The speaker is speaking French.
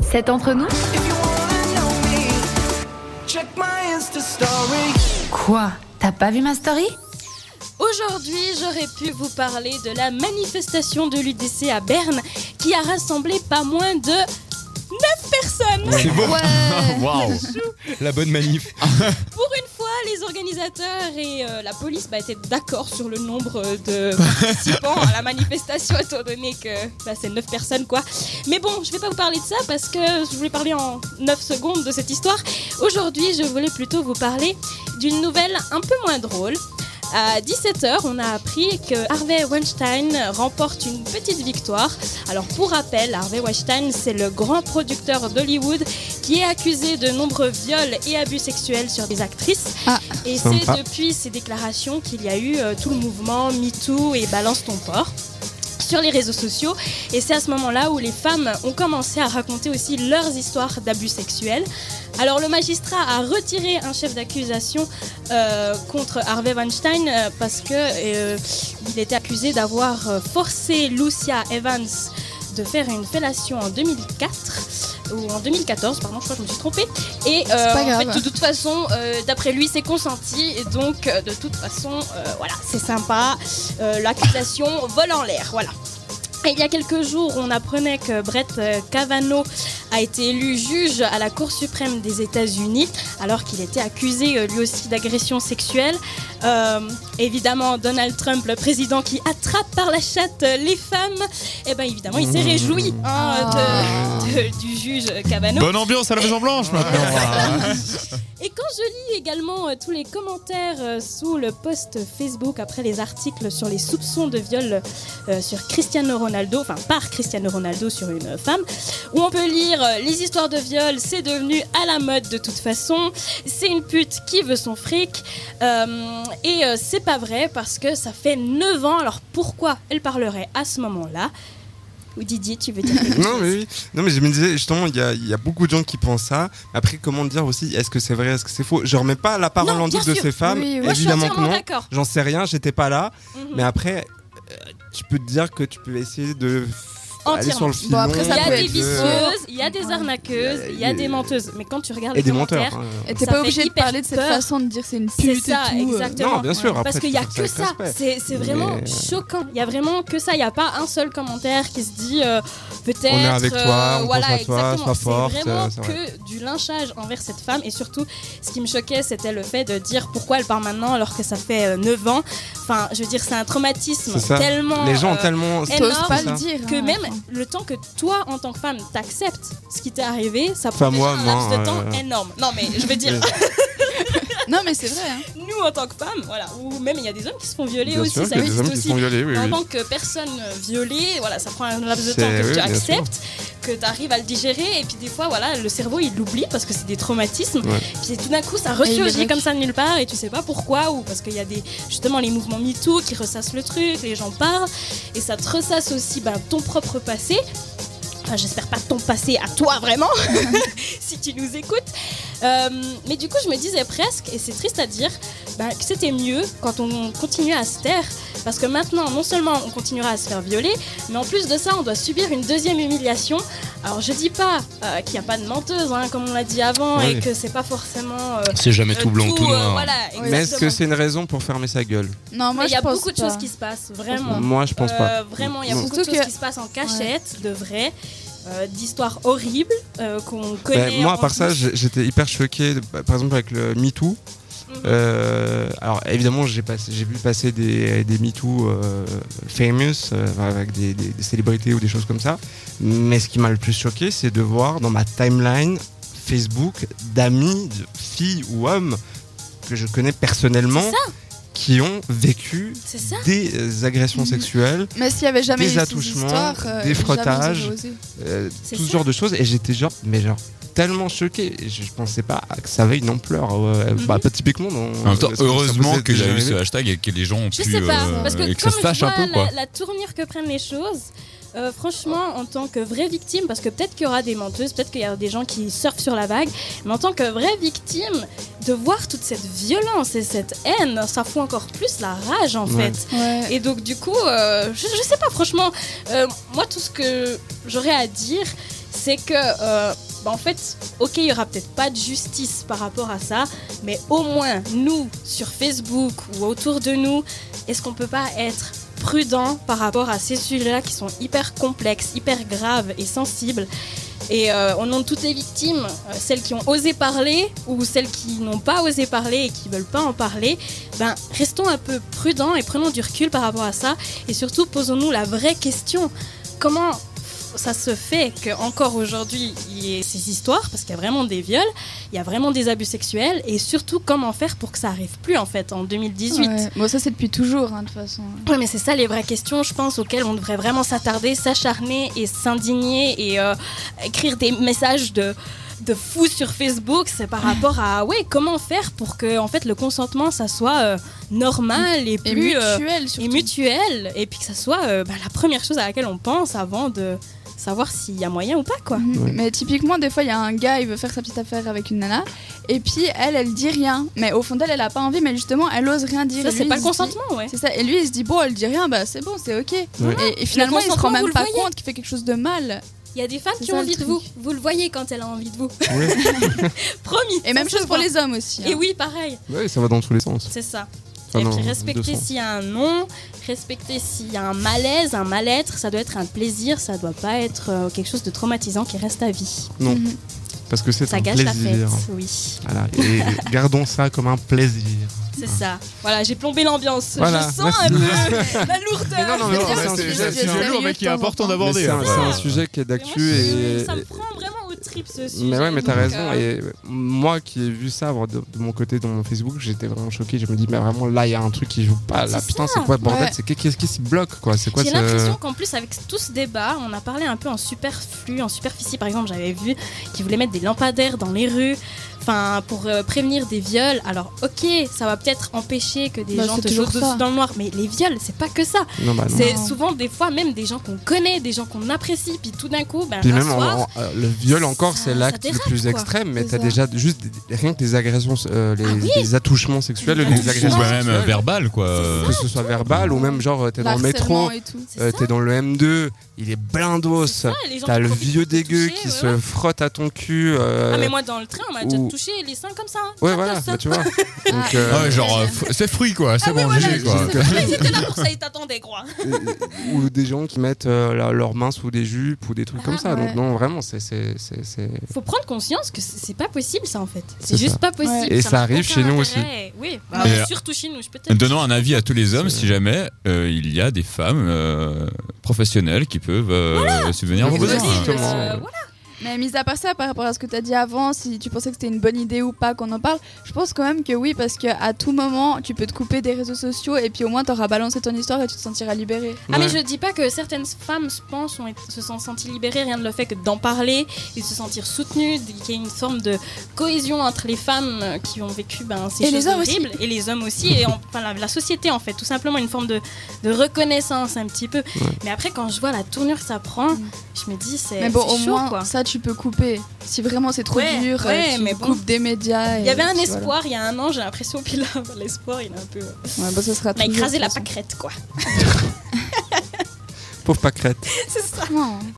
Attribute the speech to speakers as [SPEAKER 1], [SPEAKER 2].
[SPEAKER 1] C'est entre nous Quoi? T'as pas vu ma story?
[SPEAKER 2] Aujourd'hui, j'aurais pu vous parler de la manifestation de l'UDC à Berne qui a rassemblé pas moins de 9 personnes.
[SPEAKER 3] C'est beau.
[SPEAKER 1] Ouais.
[SPEAKER 3] Waouh. La bonne manif.
[SPEAKER 2] Pour les organisateurs et euh, la police bah, étaient d'accord sur le nombre de participants à la manifestation, étant donné que bah, c'est 9 personnes quoi. Mais bon, je vais pas vous parler de ça parce que je voulais parler en 9 secondes de cette histoire. Aujourd'hui, je voulais plutôt vous parler d'une nouvelle un peu moins drôle. À 17h, on a appris que Harvey Weinstein remporte une petite victoire. Alors pour rappel, Harvey Weinstein, c'est le grand producteur d'Hollywood qui est accusé de nombreux viols et abus sexuels sur des actrices.
[SPEAKER 1] Ah.
[SPEAKER 2] et c'est depuis ces déclarations qu'il y a eu euh, tout le mouvement MeToo et Balance ton porc sur les réseaux sociaux et c'est à ce moment-là où les femmes ont commencé à raconter aussi leurs histoires d'abus sexuels. Alors le magistrat a retiré un chef d'accusation euh, contre Harvey Weinstein euh, parce que euh, il était accusé d'avoir forcé Lucia Evans de faire une fellation en 2004 ou en 2014 pardon je crois que je me suis trompée. Et euh, en fait, de toute façon euh, d'après lui c'est consenti. Et donc euh, de toute façon voilà c'est sympa. L'accusation vole en l'air voilà. Et il y a quelques jours, on apprenait que Brett Kavanaugh a été élu juge à la Cour suprême des États-Unis, alors qu'il était accusé euh, lui aussi d'agression sexuelle. Euh, évidemment, Donald Trump, le président qui attrape par la chatte euh, les femmes, et ben évidemment, il s'est réjoui hein, de- de- du juge Kavanaugh.
[SPEAKER 3] Bonne ambiance à la Maison Blanche maintenant.
[SPEAKER 2] Et quand je lis également euh, tous les commentaires euh, sous le post Facebook après les articles sur les soupçons de viol sur Cristiano Ronaldo, enfin par Cristiano Ronaldo sur une femme, où on peut lire les histoires de viol, c'est devenu à la mode de toute façon, c'est une pute qui veut son fric, euh, et euh, c'est pas vrai parce que ça fait 9 ans, alors pourquoi elle parlerait à ce moment-là? Ou Didier, tu veux dire
[SPEAKER 4] Non mais oui, non mais je me disais justement il y a, il y a beaucoup de gens qui pensent ça. Après comment dire aussi est-ce que c'est vrai, est-ce que c'est faux? Je remets pas la parole en doute de ces femmes,
[SPEAKER 5] Oui, oui.
[SPEAKER 4] Évidemment que non. J'en sais rien, j'étais pas là.
[SPEAKER 2] Mhm.
[SPEAKER 4] Mais après, euh, tu peux te dire que tu peux essayer de
[SPEAKER 5] Bon, après,
[SPEAKER 2] Il
[SPEAKER 5] ça
[SPEAKER 2] y a
[SPEAKER 5] peut
[SPEAKER 2] des
[SPEAKER 5] être-
[SPEAKER 2] vicieuses, il y a des arnaqueuses, il y a des menteuses. Mais quand tu regardes
[SPEAKER 4] et
[SPEAKER 2] les commentaires,
[SPEAKER 4] hein.
[SPEAKER 5] T'es
[SPEAKER 2] Ça
[SPEAKER 5] pas obligé de parler de cette
[SPEAKER 2] peur.
[SPEAKER 5] façon de dire c'est une
[SPEAKER 2] c'est
[SPEAKER 5] pute
[SPEAKER 2] ça,
[SPEAKER 5] et tout. euh.
[SPEAKER 2] exactement.
[SPEAKER 4] Non, bien sûr. Après,
[SPEAKER 2] Parce qu'il y a
[SPEAKER 4] ça
[SPEAKER 2] que ça, c'est c'est vraiment
[SPEAKER 4] Mais-
[SPEAKER 2] choquant. Il y a vraiment que ça. Il n'y a pas un seul commentaire qui se dit euh, peut-être.
[SPEAKER 4] On est avec toi,
[SPEAKER 2] euh,
[SPEAKER 4] on
[SPEAKER 2] voilà,
[SPEAKER 4] pense à toi,
[SPEAKER 2] exactement.
[SPEAKER 4] sois forte,
[SPEAKER 2] C'est vraiment
[SPEAKER 4] euh, c'est vrai.
[SPEAKER 2] que du lynchage envers cette femme. Et surtout, ce qui me choquait, c'était le fait de dire pourquoi elle part maintenant alors que ça fait euh, 9 ans. Enfin, je veux dire, c'est un traumatisme
[SPEAKER 4] C'est ça.
[SPEAKER 2] tellement.
[SPEAKER 4] Les gens ont
[SPEAKER 2] euh,
[SPEAKER 4] tellement.
[SPEAKER 2] énorme.
[SPEAKER 5] Pas
[SPEAKER 4] C'est
[SPEAKER 5] le
[SPEAKER 4] ça.
[SPEAKER 5] dire.
[SPEAKER 2] que
[SPEAKER 5] hein,
[SPEAKER 2] même. Le temps que toi en tant que femme t'acceptes ce qui t'est arrivé, ça
[SPEAKER 4] Enfin,
[SPEAKER 2] prend
[SPEAKER 4] moi,
[SPEAKER 2] un laps
[SPEAKER 4] moi,
[SPEAKER 2] de temps
[SPEAKER 4] euh,
[SPEAKER 2] énorme. Non mais je veux dire,
[SPEAKER 5] Non, mais c'est vrai. hein.
[SPEAKER 2] nous en tant que femmes, voilà, ou même il y a des hommes qui se font violer
[SPEAKER 4] Bien
[SPEAKER 2] aussi,
[SPEAKER 4] sûr
[SPEAKER 2] ça
[SPEAKER 4] qu'il y a des
[SPEAKER 2] existe
[SPEAKER 4] hommes qui
[SPEAKER 2] aussi.
[SPEAKER 4] se font violer, oui,
[SPEAKER 2] en
[SPEAKER 4] oui.
[SPEAKER 2] tant que personne violée, voilà, ça prend un laps de temps que
[SPEAKER 4] oui,
[SPEAKER 2] tu acceptes, que tu arrives à le digérer, et puis des fois, voilà, le cerveau il l'oublie parce que c'est des traumatismes.
[SPEAKER 4] Ouais.
[SPEAKER 2] Puis tout d'un coup, ça ressurgit comme ça de nulle part, et tu sais pas pourquoi, ou parce qu'il y a des justement les mouvements MeToo qui ressassent le truc, les gens parlent, et ça te ressasse aussi ben, ton propre passé. Enfin, j'espère pas ton passé à toi vraiment, si tu nous écoutes. Euh, mais du coup, je me disais presque, et c'est triste à dire, bah, que c'était mieux quand on continuait à se taire. Parce que maintenant, non seulement on continuera à se faire violer, mais en plus de ça, on doit subir une deuxième humiliation. Alors, je dis pas euh, qu'il n'y a pas de menteuse, hein, comme on l'a dit avant,
[SPEAKER 4] Oui.
[SPEAKER 2] et que c'est pas forcément. euh,
[SPEAKER 3] C'est jamais tout blanc ou tout
[SPEAKER 2] euh,
[SPEAKER 3] noir.
[SPEAKER 2] voilà,
[SPEAKER 4] Mais est-ce que c'est une raison pour fermer sa gueule?
[SPEAKER 5] Non, moi
[SPEAKER 2] Mais il y
[SPEAKER 5] je
[SPEAKER 2] a
[SPEAKER 5] pense
[SPEAKER 2] beaucoup de
[SPEAKER 5] pas.
[SPEAKER 2] choses qui se passent, vraiment.
[SPEAKER 4] Moi, je pense pas.
[SPEAKER 2] Euh, vraiment, il y a beaucoup de choses
[SPEAKER 5] que-
[SPEAKER 2] qui se passent en cachette, de vrai. Euh, d'histoires horribles euh, qu'on
[SPEAKER 4] Ben,
[SPEAKER 2] connaît.
[SPEAKER 4] moi, à part ça, j'étais hyper choqué, bah, par exemple avec le MeToo.
[SPEAKER 2] Mhm.
[SPEAKER 4] Euh, alors évidemment, j'ai vu passer des, des MeToo famous avec des, des- des célébrités ou des choses comme ça. Mais ce qui m'a le plus choqué, c'est de voir dans ma timeline Facebook d'amis, de filles ou hommes que je connais personnellement
[SPEAKER 2] C'est
[SPEAKER 4] qui ont vécu des euh, agressions
[SPEAKER 5] Mhm.
[SPEAKER 4] sexuelles,
[SPEAKER 5] Mais s'il y avait jamais
[SPEAKER 4] Des attouchements,
[SPEAKER 5] euh,
[SPEAKER 4] des frottages. euh, tout ce genre de choses. Et j'étais genre, mais genre tellement choqué. Je, je pensais pas que ça avait une ampleur. ouais.
[SPEAKER 2] Mhm.
[SPEAKER 4] Bah, pas typiquement.
[SPEAKER 3] En même temps,
[SPEAKER 4] que vous
[SPEAKER 3] heureusement a
[SPEAKER 4] déjà
[SPEAKER 3] eu ce hashtag et que les gens ont
[SPEAKER 2] Je
[SPEAKER 3] pu.
[SPEAKER 2] sais pas,
[SPEAKER 3] euh,
[SPEAKER 2] parce que,
[SPEAKER 3] que ça
[SPEAKER 2] comme je
[SPEAKER 3] un
[SPEAKER 2] vois
[SPEAKER 3] peu, quoi.
[SPEAKER 2] La, la tournure que prennent les choses, euh, franchement, en tant que vraie victime, parce que peut-être qu'il y aura des menteuses, peut-être qu'il y a des gens qui surfent sur la vague, mais en tant que vraie victime, de voir toute cette violence et cette haine, ça fout encore plus la rage en
[SPEAKER 4] Ouais.
[SPEAKER 2] fait.
[SPEAKER 5] Ouais.
[SPEAKER 2] Et donc du coup, euh, je, je sais pas franchement, euh, moi tout ce que j'aurais à dire, c'est que, euh, bah, en fait, ok, il y aura peut-être pas de justice par rapport à ça, mais au moins, nous, sur Facebook ou autour de nous, est-ce qu'on peut pas être prudent par rapport à ces sujets-là qui sont hyper complexes, hyper graves et sensibles et euh, au nom de toutes les victimes, euh, celles qui ont osé parler ou celles qui n'ont pas osé parler et qui veulent pas en parler, ben restons un peu prudents et prenons du recul par rapport à ça. Et surtout, posons-nous la vraie question comment ça se fait qu'encore aujourd'hui il y ait ces histoires parce qu'il y a vraiment des viols, il y a vraiment des abus sexuels et surtout comment faire pour que ça arrive plus en fait en 2018.
[SPEAKER 5] Ouais. Bon, ça c'est depuis toujours, hein, de toute façon.
[SPEAKER 2] Ouais, mais c'est ça les vraies questions, je pense, auxquelles on devrait vraiment s'attarder, s'acharner et s'indigner et euh, écrire des messages de de fou sur Facebook, c'est par rapport à ouais comment faire pour que en fait le consentement ça soit euh, normal et
[SPEAKER 5] Et
[SPEAKER 2] plus euh,
[SPEAKER 5] mutuel
[SPEAKER 2] et mutuel et puis que ça soit euh, bah, la première chose à laquelle on pense avant de savoir s'il y a moyen ou pas quoi.
[SPEAKER 5] Mhm.
[SPEAKER 4] Ouais.
[SPEAKER 5] Mais typiquement, des fois, il y a un gars, il veut faire sa petite affaire avec une nana, et puis elle, elle dit rien. Mais au fond d'elle, elle a pas envie, mais justement, elle ose rien dire.
[SPEAKER 2] Ça c'est pas le
[SPEAKER 5] dit-
[SPEAKER 2] consentement ouais.
[SPEAKER 5] C'est ça. Et lui, il se dit, bon, elle dit rien, bah c'est bon, c'est ok.
[SPEAKER 4] Ouais.
[SPEAKER 5] Et, et finalement, il se rend même pas compte qu'il fait quelque chose de mal.
[SPEAKER 2] Il y a des femmes qui
[SPEAKER 5] ça,
[SPEAKER 2] ont envie de vous. Vous le voyez quand elle a envie de vous.
[SPEAKER 4] Ouais.
[SPEAKER 2] Promis.
[SPEAKER 5] Et même chose pour les hommes aussi.
[SPEAKER 2] Et
[SPEAKER 5] hein.
[SPEAKER 2] oui, pareil.
[SPEAKER 4] Ouais, ça va dans tous les sens.
[SPEAKER 2] C'est ça. Et puis respecter s'il y a un non, respecter s'il y a un malaise, un mal-être, ça doit être un plaisir, ça doit pas être euh, quelque chose de traumatisant qui reste à vie.
[SPEAKER 4] Non,
[SPEAKER 5] Mhm.
[SPEAKER 4] parce que c'est
[SPEAKER 2] Ça
[SPEAKER 4] un
[SPEAKER 2] gâche la fête, oui.
[SPEAKER 4] Voilà. Et gardons ça comme un plaisir.
[SPEAKER 2] C'est ça. Voilà, j'ai plombé l'ambiance.
[SPEAKER 4] Voilà,
[SPEAKER 2] Je sens un peu la lourdeur.
[SPEAKER 4] Mais non, non, non,
[SPEAKER 5] bien,
[SPEAKER 4] c'est un sujet-
[SPEAKER 3] lourd, mais qui est important d'aborder.
[SPEAKER 4] C'est un, un sujet qui est d'actu
[SPEAKER 2] je-
[SPEAKER 4] et.
[SPEAKER 2] Ce sujet.
[SPEAKER 4] Mais ouais, mais t'as raison.
[SPEAKER 2] euh,
[SPEAKER 4] Et moi qui ai vu ça de, de mon côté dans mon Facebook, j'étais vraiment choqué. Je me dis, mais vraiment là, il y a un truc qui joue pas. Là, putain, c'est quoi bordel
[SPEAKER 5] Ouais.
[SPEAKER 4] C'est qu'est-ce qui se bloque quoi C'est quoi
[SPEAKER 2] J'ai l'impression qu'en plus, avec tout ce débat, on a parlé un peu en superflu, en superficie. Par exemple, j'avais vu qu'ils voulaient mettre des lampadaires dans les rues enfin, pour euh, prévenir des viols. Alors, ok, ça va peut-être empêcher que des
[SPEAKER 5] Bah,
[SPEAKER 2] gens te
[SPEAKER 5] ça.
[SPEAKER 2] dessus dans le noir, mais les viols, c'est pas que ça.
[SPEAKER 4] Bah.
[SPEAKER 2] C'est souvent des fois même des gens qu'on connaît, des gens qu'on apprécie, puis tout d'un coup, ben,
[SPEAKER 4] Puis
[SPEAKER 2] un
[SPEAKER 4] même en-
[SPEAKER 2] soir,
[SPEAKER 4] en- euh, le viol encore, c'est l'acte le plus
[SPEAKER 2] quoi.
[SPEAKER 4] extrême, mais t'as déjà juste des- rien que des agressions, euh, les,
[SPEAKER 2] Ah oui.
[SPEAKER 4] des attouchements sexuels,
[SPEAKER 2] Des
[SPEAKER 4] des agressions
[SPEAKER 3] Ou même
[SPEAKER 4] sexuelles,
[SPEAKER 3] euh, verbal, quoi.
[SPEAKER 4] que ce soit verbal ou même genre t'es dans le métro, euh, t'es dans le M2, il est blindos, t'as le vieux dégueu qui se frotte à ton cul.
[SPEAKER 2] Ah mais moi dans le train on m'a déjà
[SPEAKER 4] ou-
[SPEAKER 2] touché les seins comme ça. hein.
[SPEAKER 4] Ouais voilà, bah, tu vois. Donc, euh,
[SPEAKER 3] Ouais, genre, euh, c'est fruit, quoi. C'est
[SPEAKER 2] Ah oui,
[SPEAKER 3] bon,
[SPEAKER 2] voilà,
[SPEAKER 3] GG, quoi.
[SPEAKER 2] je sais pas, ils étaient là pour ça, ils t'attendaient, quoi.
[SPEAKER 4] ou des gens qui mettent euh, la- leurs mains sous des jupes ou des trucs
[SPEAKER 2] Ah,
[SPEAKER 4] comme ça.
[SPEAKER 5] ouais.
[SPEAKER 4] Donc non, vraiment, c'est c'est c'est c'est-
[SPEAKER 2] Faut prendre conscience que c'est pas possible ça en fait.
[SPEAKER 4] C'est
[SPEAKER 2] C'est juste
[SPEAKER 4] ça.
[SPEAKER 2] pas possible.
[SPEAKER 5] Ouais.
[SPEAKER 4] Et ça arrive chez nous aussi.
[SPEAKER 2] Oui, bah,
[SPEAKER 3] euh,
[SPEAKER 2] surtout chez nous, je peux te dire.
[SPEAKER 3] Donnons un avis à tous les hommes si jamais il y a des femmes professionnelles qui peuvent subvenir à vos besoins.
[SPEAKER 2] voilà.
[SPEAKER 5] Mais mis à part ça, par rapport à ce que tu as dit avant, si tu pensais que c'était une bonne idée ou pas qu'on en parle, je pense quand même que oui, parce qu'à tout moment, tu peux te couper des réseaux sociaux et puis au moins t'auras balancé ton histoire et tu te sentiras libéré.
[SPEAKER 2] Ah mais je dis pas que certaines femmes se pensent ont se sont senties libérées rien de le fait que d'en parler et de se sentir soutenues, qu'il y ait une forme de cohésion entre les femmes qui ont vécu ben, ces
[SPEAKER 5] Et
[SPEAKER 2] choses
[SPEAKER 5] les hommes aussi.
[SPEAKER 2] horribles et les hommes aussi et en- enfin, la, la société en fait tout simplement une forme de, de reconnaissance un petit peu. Mais après quand je vois la tournure que ça prend,
[SPEAKER 5] Mm.
[SPEAKER 2] je me dis c'est
[SPEAKER 5] Mais bon, au
[SPEAKER 2] chaud,
[SPEAKER 5] moins,
[SPEAKER 2] quoi.
[SPEAKER 5] ça tu peux couper. Si vraiment c'est trop
[SPEAKER 2] Ouais,
[SPEAKER 5] dur, euh,
[SPEAKER 2] ouais,
[SPEAKER 5] tu
[SPEAKER 2] mais bon.
[SPEAKER 5] coupes des médias.
[SPEAKER 2] Il y avait un espoir il y a un an j'ai l'impression puis là l'espoir il est un peu
[SPEAKER 5] Ouais, bon, ça sera
[SPEAKER 2] on a
[SPEAKER 5] toujours,
[SPEAKER 2] écrasé la pâquerette quoi.
[SPEAKER 4] Pauvre pâquerette.
[SPEAKER 2] c'est ça.
[SPEAKER 5] Non.